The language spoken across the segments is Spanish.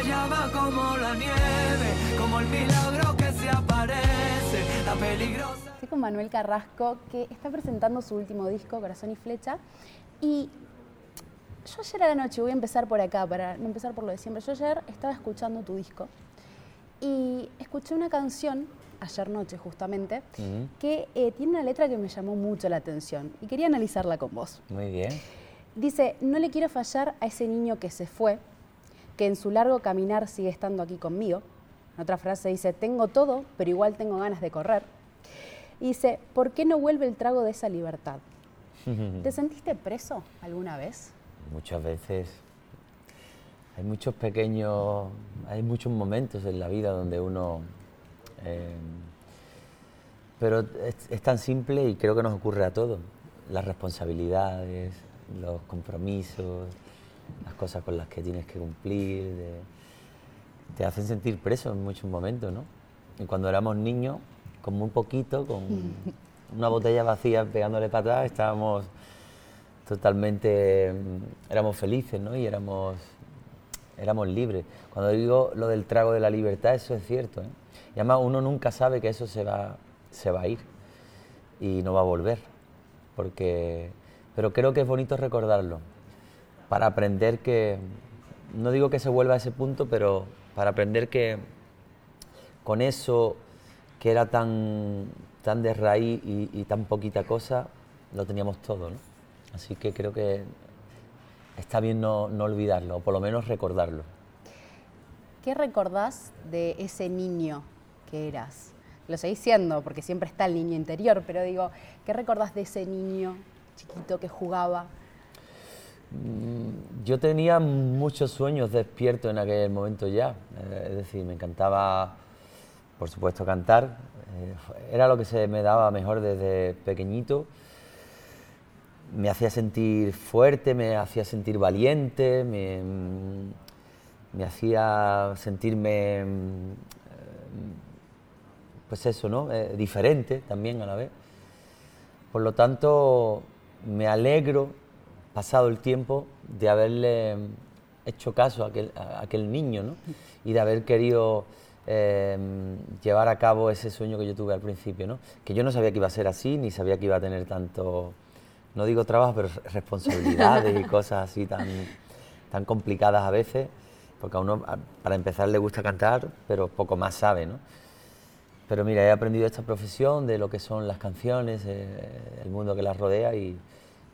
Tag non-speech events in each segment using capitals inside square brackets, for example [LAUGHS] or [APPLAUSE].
la llama como la nieve, como el milagro que se aparece, la peligrosa. Estoy con Manuel Carrasco, que está presentando su último disco, Corazón y Flecha. Y yo ayer a la noche, voy a empezar por acá, para no empezar por lo de siempre. Yo ayer estaba escuchando tu disco y escuché una canción, ayer noche justamente, que eh, tiene una letra que me llamó mucho la atención y quería analizarla con vos. Muy bien. Dice, no le quiero fallar a ese niño que se fue, que en su largo caminar sigue estando aquí conmigo. En otra frase dice, tengo todo, pero igual tengo ganas de correr. Y dice, ¿por qué no vuelve el trago de esa libertad? [LAUGHS] ¿Te sentiste preso alguna vez? Muchas veces. Hay muchos pequeños, hay muchos momentos en la vida donde uno... eh, pero es, es tan simple y creo que nos ocurre a todos. Las responsabilidades, los compromisos, las cosas con las que tienes que cumplir, de- te hacen sentir preso en muchos momentos, ¿no? Y cuando éramos niños, con muy poquito, con [LAUGHS] una botella vacía pegándole patada, estábamos totalmente, mm, éramos felices, ¿no? Y éramos, éramos libres. Cuando digo lo del trago de la libertad, eso es cierto, ¿eh? Y además uno nunca sabe que eso se va, se va a ir y no va a volver, porque, pero creo que es bonito recordarlo, para aprender que, no digo que se vuelva a ese punto, pero para aprender que con eso que era tan, tan de raíz y, tan poquita cosa, lo teníamos todo, ¿no? Así que creo que está bien no, no olvidarlo, o por lo menos recordarlo. ¿Qué recordás de ese niño que eras? Lo seguís siendo, porque siempre está el niño interior, pero digo, ¿qué recordás de ese niño chiquito que jugaba? Yo tenía muchos sueños despiertos en aquel momento ya, eh, es decir, me encantaba, por supuesto, cantar, eh, era lo que se me daba mejor desde pequeñito, me hacía sentir fuerte, me hacía sentir valiente, me, mm, me hacía sentirme, mm, pues eso, ¿no? Eh, diferente también a la vez. Por lo tanto, me alegro, pasado el tiempo, de haberle hecho caso a aquel, niño ¿no? y de haber querido eh, llevar a cabo ese sueño que yo tuve al principio. ¿no? Que yo no sabía que iba a ser así, ni sabía que iba a tener tanto, no digo trabajo, pero [LAUGHS] responsabilidades y cosas así tan, tan complicadas a veces, porque a uno, para empezar, le gusta cantar, pero poco más sabe. ¿no? Pero mira, he aprendido esta profesión de lo que son las canciones, eh, el mundo que las rodea y,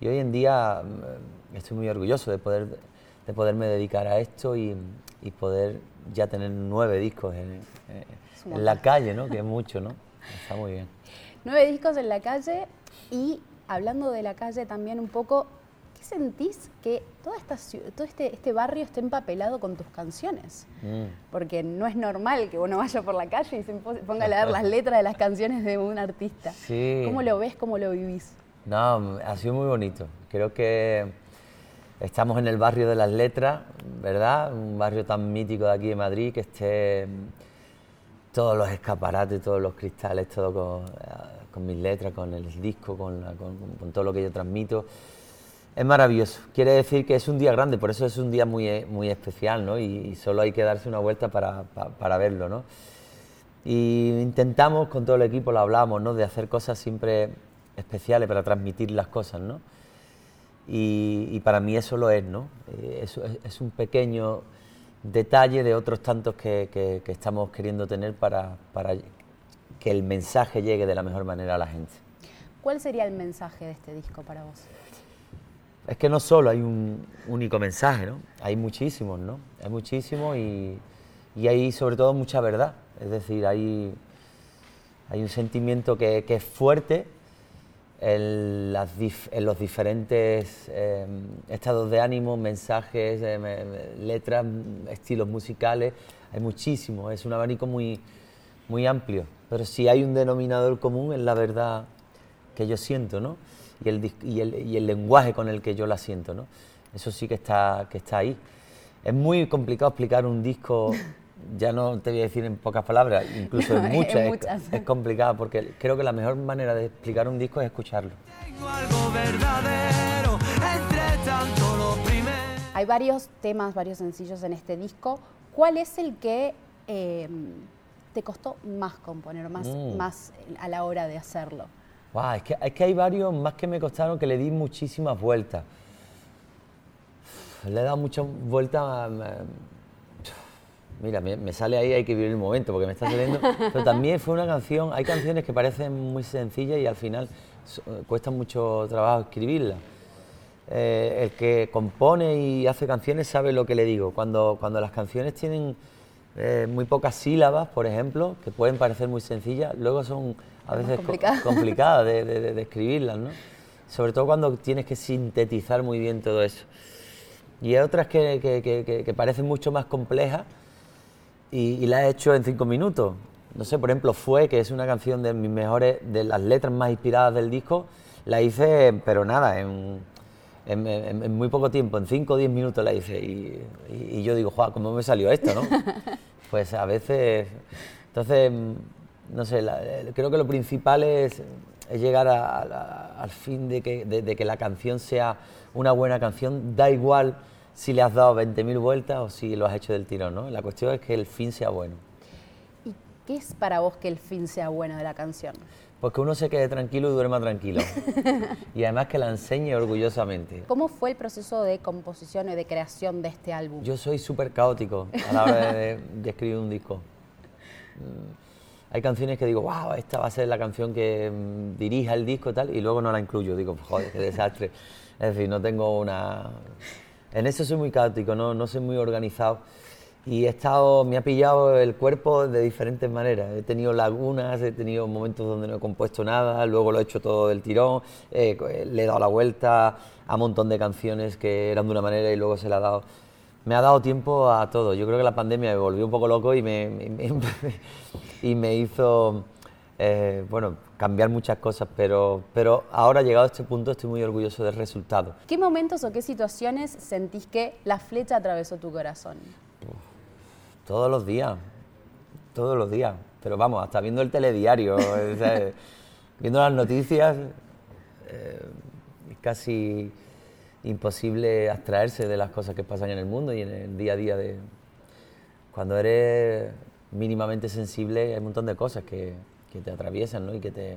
y hoy en día mm, estoy muy orgulloso de, poder, de poderme dedicar a esto y, y poder ya tener nueve discos en, en la calle, ¿no? que es mucho, ¿no? Está muy bien. Nueve discos en la calle y hablando de la calle también un poco, ¿qué sentís que toda esta, todo este, este barrio esté empapelado con tus canciones? Mm. Porque no es normal que uno vaya por la calle y se po- ponga a leer las [LAUGHS] letras de las canciones de un artista. Sí. ¿Cómo lo ves, cómo lo vivís? No, ha sido muy bonito. Creo que estamos en el barrio de las letras, ¿verdad? Un barrio tan mítico de aquí de Madrid que esté todos los escaparates, todos los cristales, todo con, eh, con mis letras, con el disco, con, con- todo lo que yo transmito. Es maravilloso. Quiere decir que es un día grande, por eso es un día muy, muy especial, ¿no? Y, solo hay que darse una vuelta para, pa- para verlo, ¿no? Y intentamos con todo el equipo, lo hablamos, ¿no? De hacer cosas siempre especiales para transmitir las cosas, ¿no? Y, y para mí eso lo es, ¿no? Eh, eso es, es un pequeño detalle de otros tantos que, que- que estamos queriendo tener para, para que el mensaje llegue de la mejor manera a la gente. ¿Cuál sería el mensaje de este disco para vos? Es que no solo hay un único mensaje, ¿no? Hay muchísimos, ¿no? Hay muchísimos y, y hay sobre todo mucha verdad. Es decir, hay, hay un sentimiento que, que es fuerte en, los diferentes eh, estados de ánimo, mensajes, me- me- letras, estilos musicales. Hay muchísimos, es un abanico muy, muy amplio. Pero si hay un denominador común es la verdad que yo siento, ¿no? Y el, y el, y el lenguaje con el que yo la siento, ¿no? Eso sí que está, que está ahí. Es muy complicado explicar un disco, [LAUGHS] ya no te voy a decir en pocas palabras, incluso No, en [LAUGHS] en muchas, es, muchas. es complicado, porque creo que la mejor manera de explicar un disco es escucharlo. Tengo algo verdadero entre tanto lo primero. Hay varios temas, varios sencillos en este disco. ¿Cuál es el que eh, te costó más componer, más, Mm. más a la hora de hacerlo? Guau, es, que, es que hay varios más que me costaron que le di muchísimas vueltas. Le he dado muchas vueltas. a- a- Mira, me, me sale ahí, hay que vivir el momento porque me está saliendo. [LAUGHS] Pero también fue una canción. Hay canciones que parecen muy sencillas y al final so- cuesta mucho trabajo escribirlas. Eh, el que compone y hace canciones sabe lo que le digo. Cuando, cuando las canciones tienen eh, muy pocas sílabas, por ejemplo, que pueden parecer muy sencillas, luego son a veces co- complicadas. [LAUGHS] de, de- escribirlas, ¿no? Sobre todo cuando tienes que sintetizar muy bien todo eso. Y hay otras que, que- que- que- que parecen mucho más complejas y, y las he hecho en cinco minutos. No sé, por ejemplo, Fue, que es una canción de mis mejores, de las letras más inspiradas del disco, la hice, pero nada, en, en- en- en muy poco tiempo, en cinco o diez minutos la hice. Y, y- y yo digo, Juan, ¿cómo me salió esto, no? [LAUGHS] Pues a veces. Entonces, no sé, la- eh, creo que lo principal es, es llegar a- a la- al fin de que, de- de que la canción sea una buena canción. Da igual si le has dado 20.000 vueltas o si lo has hecho del tirón, ¿no? La cuestión es que el fin sea bueno. ¿Y qué es para vos que el fin sea bueno de la canción? Pues que uno se quede tranquilo y duerma tranquilo. [LAUGHS] y además que la enseñe orgullosamente. ¿Cómo fue el proceso de composición y de creación de este álbum? Yo soy súper caótico a la hora de, de escribir un disco. Hay canciones que digo, wow, esta va a ser la canción que mm, dirija el disco y tal, y luego no la incluyo. Digo, joder, qué desastre. Es decir, no tengo una... En eso soy muy caótico, no, no soy muy organizado. Y he estado, me ha pillado el cuerpo de diferentes maneras. He tenido lagunas, he tenido momentos donde no he compuesto nada, luego lo he hecho todo del tirón, eh, co- le he dado la vuelta a un montón de canciones que eran de una manera y luego se la ha dado. Me ha dado tiempo a todo. Yo creo que la pandemia me volvió un poco loco y me- [LAUGHS] y me hizo eh, bueno, cambiar muchas cosas, pero, pero ahora llegado a este punto estoy muy orgulloso del resultado. ¿Qué momentos o qué situaciones sentís que la flecha atravesó tu corazón? Todos los días, todos los días. Pero vamos, hasta viendo el telediario, [LAUGHS] o sea, viendo las noticias, eh, es casi imposible abstraerse de las cosas que pasan en el mundo y en el día a día de... Cuando eres mínimamente sensible hay un montón de cosas que, que te atraviesan ¿no? y que te,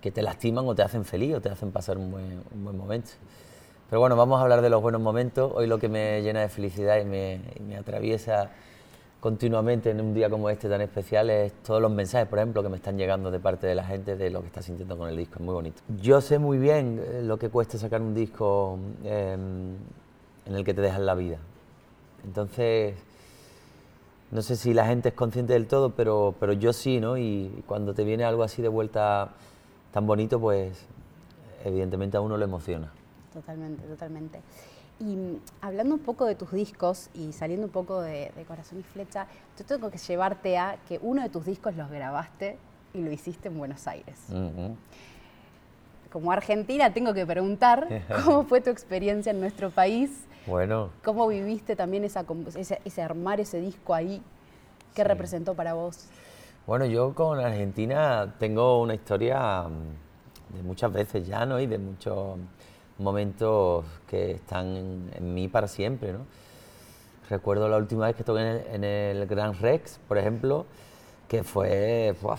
que te lastiman o te hacen feliz o te hacen pasar un buen, momento. Pero bueno, vamos a hablar de los buenos momentos. Hoy lo que me llena de felicidad y me, atraviesa continuamente en un día como este tan especial es todos los mensajes, por ejemplo, que me están llegando de parte de la gente de lo que está sintiendo con el disco. Es muy bonito. Yo sé muy bien eh, lo que cuesta sacar un disco eh, en el que te dejan la vida. Entonces, no sé si la gente es consciente del todo, pero, pero yo sí, ¿no? Y cuando te viene algo así de vuelta tan bonito, pues evidentemente a uno le emociona. Totalmente, totalmente. Y mm, hablando un poco de tus discos y saliendo un poco de, de Corazón y Flecha, yo tengo que llevarte a que uno de tus discos los grabaste y lo hiciste en Buenos Aires. Como argentina tengo que preguntar [LAUGHS] cómo fue tu experiencia en nuestro país, Bueno, cómo viviste también esa, ese, ese armar ese disco ahí, qué Sí. representó para vos. Bueno, yo con Argentina tengo una historia mm, de muchas veces ya, ¿no? Y de muchos momentos que están en, en mí para siempre, ¿no? Recuerdo la última vez que toqué en el, en el Gran Rex, por ejemplo, que fue... ¡buah!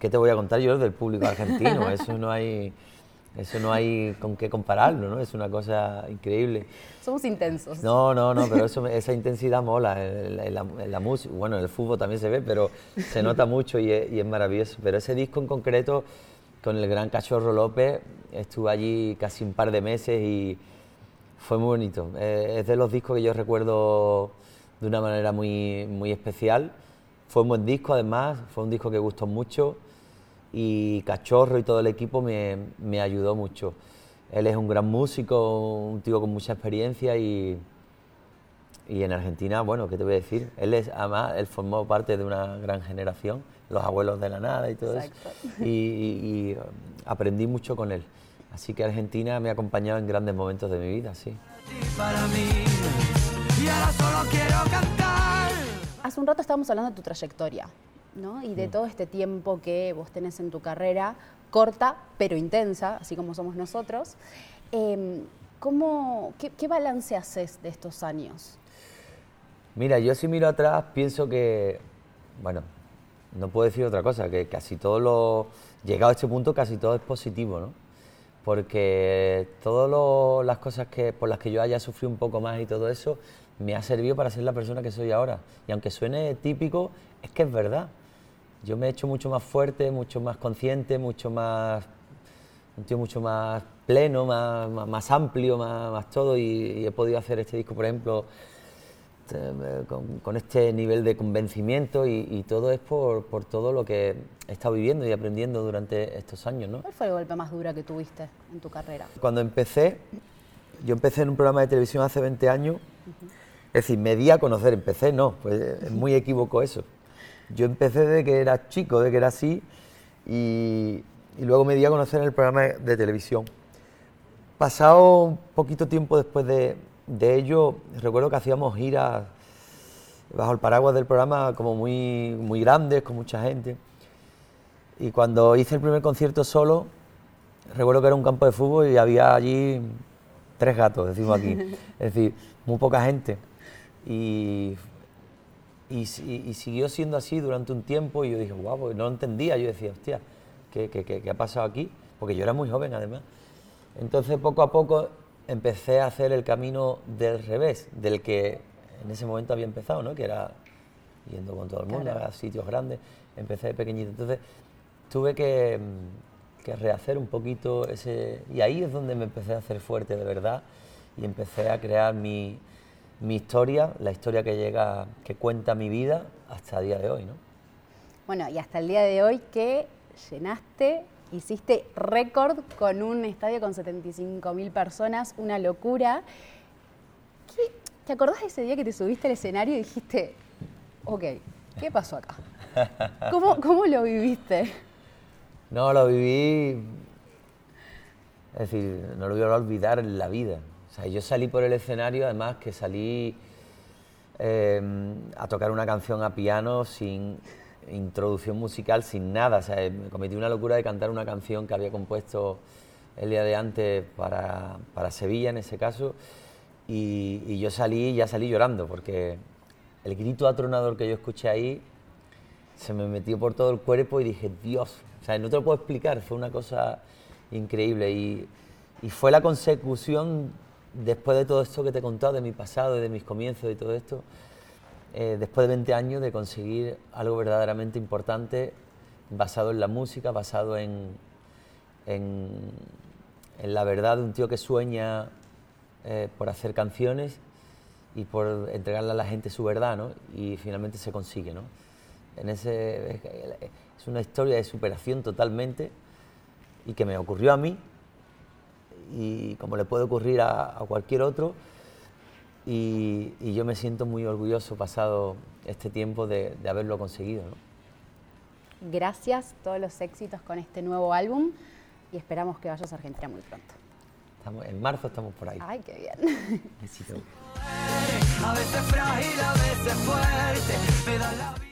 ¿Qué te voy a contar yo del público argentino? [LAUGHS] Eso no hay... Eso no hay con qué compararlo, ¿no? Es una cosa increíble. Somos intensos. No, no, no, pero eso, esa intensidad mola en, en la, en la música. Bueno, en el fútbol también se ve, pero se nota mucho y es, y es maravilloso. Pero ese disco en concreto, con el gran Cachorro López, estuve allí casi un par de meses y fue muy bonito. Eh, es de los discos que yo recuerdo de una manera muy, muy especial. Fue un buen disco, además, fue un disco que gustó mucho y Cachorro y todo el equipo me, me ayudó mucho. Él es un gran músico, un tío con mucha experiencia y, y en Argentina, bueno, ¿qué te voy a decir? Él es, además, él formó parte de una gran generación, los abuelos de la nada y todo Exacto. eso. Y, y- y, um, aprendí mucho con él. Así que Argentina me ha acompañado en grandes momentos de mi vida, sí. ti para mí. Y ahora solo quiero cantar. Hace un rato estábamos hablando de tu trayectoria, ¿no? Y Mm. de todo este tiempo que vos tenés en tu carrera, corta pero intensa, así como somos nosotros. Em, ¿cómo, qué, balance haces de estos años? Mira, yo si miro atrás pienso que, bueno, no puedo decir otra cosa, que casi todo lo, llegado a este punto, casi todo es positivo, ¿no? Porque todas las cosas que, por las que yo haya sufrido un poco más y todo eso, me ha servido para ser la persona que soy ahora. Y aunque suene típico, es que es verdad. Yo me he hecho mucho más fuerte, mucho más consciente, mucho más un tío mucho más pleno, más, más, amplio, más, más todo, y, he podido hacer este disco, por ejemplo, eh, con, este nivel de convencimiento y, todo es por, por, todo lo que he estado viviendo y aprendiendo durante estos años. ¿no? ¿Cuál fue el golpe más duro que tuviste en tu carrera? Cuando empecé, yo empecé en un programa de televisión hace 20 años, es decir, me di a conocer, empecé, no, pues es muy equívoco eso. Yo empecé de que era chico, de que era así, y, y luego me di a conocer en el programa de televisión. Pasado un poquito tiempo después de, ello, recuerdo que hacíamos giras bajo el paraguas del programa como muy, muy grandes, con mucha gente. Y cuando hice el primer concierto solo, recuerdo que era un campo de fútbol y había allí tres gatos, decimos aquí. [LAUGHS] es decir, muy poca gente. Y, y, siguió siendo así durante un tiempo y yo dije, guau, wow, no lo entendía. Yo decía, hostia, ¿qué, ha pasado aquí? Porque yo era muy joven además. Entonces poco a poco empecé a hacer el camino del revés, del que en ese momento había empezado, ¿no? que era yendo con todo el mundo a sitios grandes. Empecé de pequeñito. Entonces tuve que, que, rehacer un poquito ese... Y ahí es donde me empecé a hacer fuerte de verdad y empecé a crear mi, mi historia, la historia que llega, que cuenta mi vida hasta el día de hoy. ¿no? Bueno, y hasta el día de hoy que llenaste, hiciste récord con un estadio con 75 mil personas, una locura. ¿Te acordás de ese día que te subiste al escenario y dijiste, ok, ¿qué pasó acá? [LAUGHS] ¿Cómo, cómo lo viviste? No, lo viví, es decir, no lo voy a olvidar en la vida. Sea, yo salí por el escenario, además que salí eh, a tocar una canción a piano sin, introducción musical sin nada. O sea, me cometí una locura de cantar una canción que había compuesto el día de antes para, para Sevilla en ese caso. Y, yo salí, ya salí llorando, porque el grito atronador que yo escuché ahí se me metió por todo el cuerpo y dije, Dios, o sea, no te lo puedo explicar, fue una cosa increíble. Y, y fue la consecución, después de todo esto que te he contado, de mi pasado, de mis comienzos y todo esto, eh, después de 20 años de conseguir algo verdaderamente importante basado en la música, basado en, en, la verdad de un tío que sueña eh, por hacer canciones y por entregarle a la gente su verdad, ¿no? Y finalmente se consigue, ¿no? En ese, es una historia de superación totalmente y que me ocurrió a mí y como le puede ocurrir a, a cualquier otro, y, yo me siento muy orgulloso pasado este tiempo de, haberlo conseguido. Gracias, todos los éxitos con este nuevo álbum y esperamos que vayas a Argentina muy pronto. Estamos, en marzo estamos por ahí. Ay, qué bien. Besito. A veces frágil, a veces fuerte,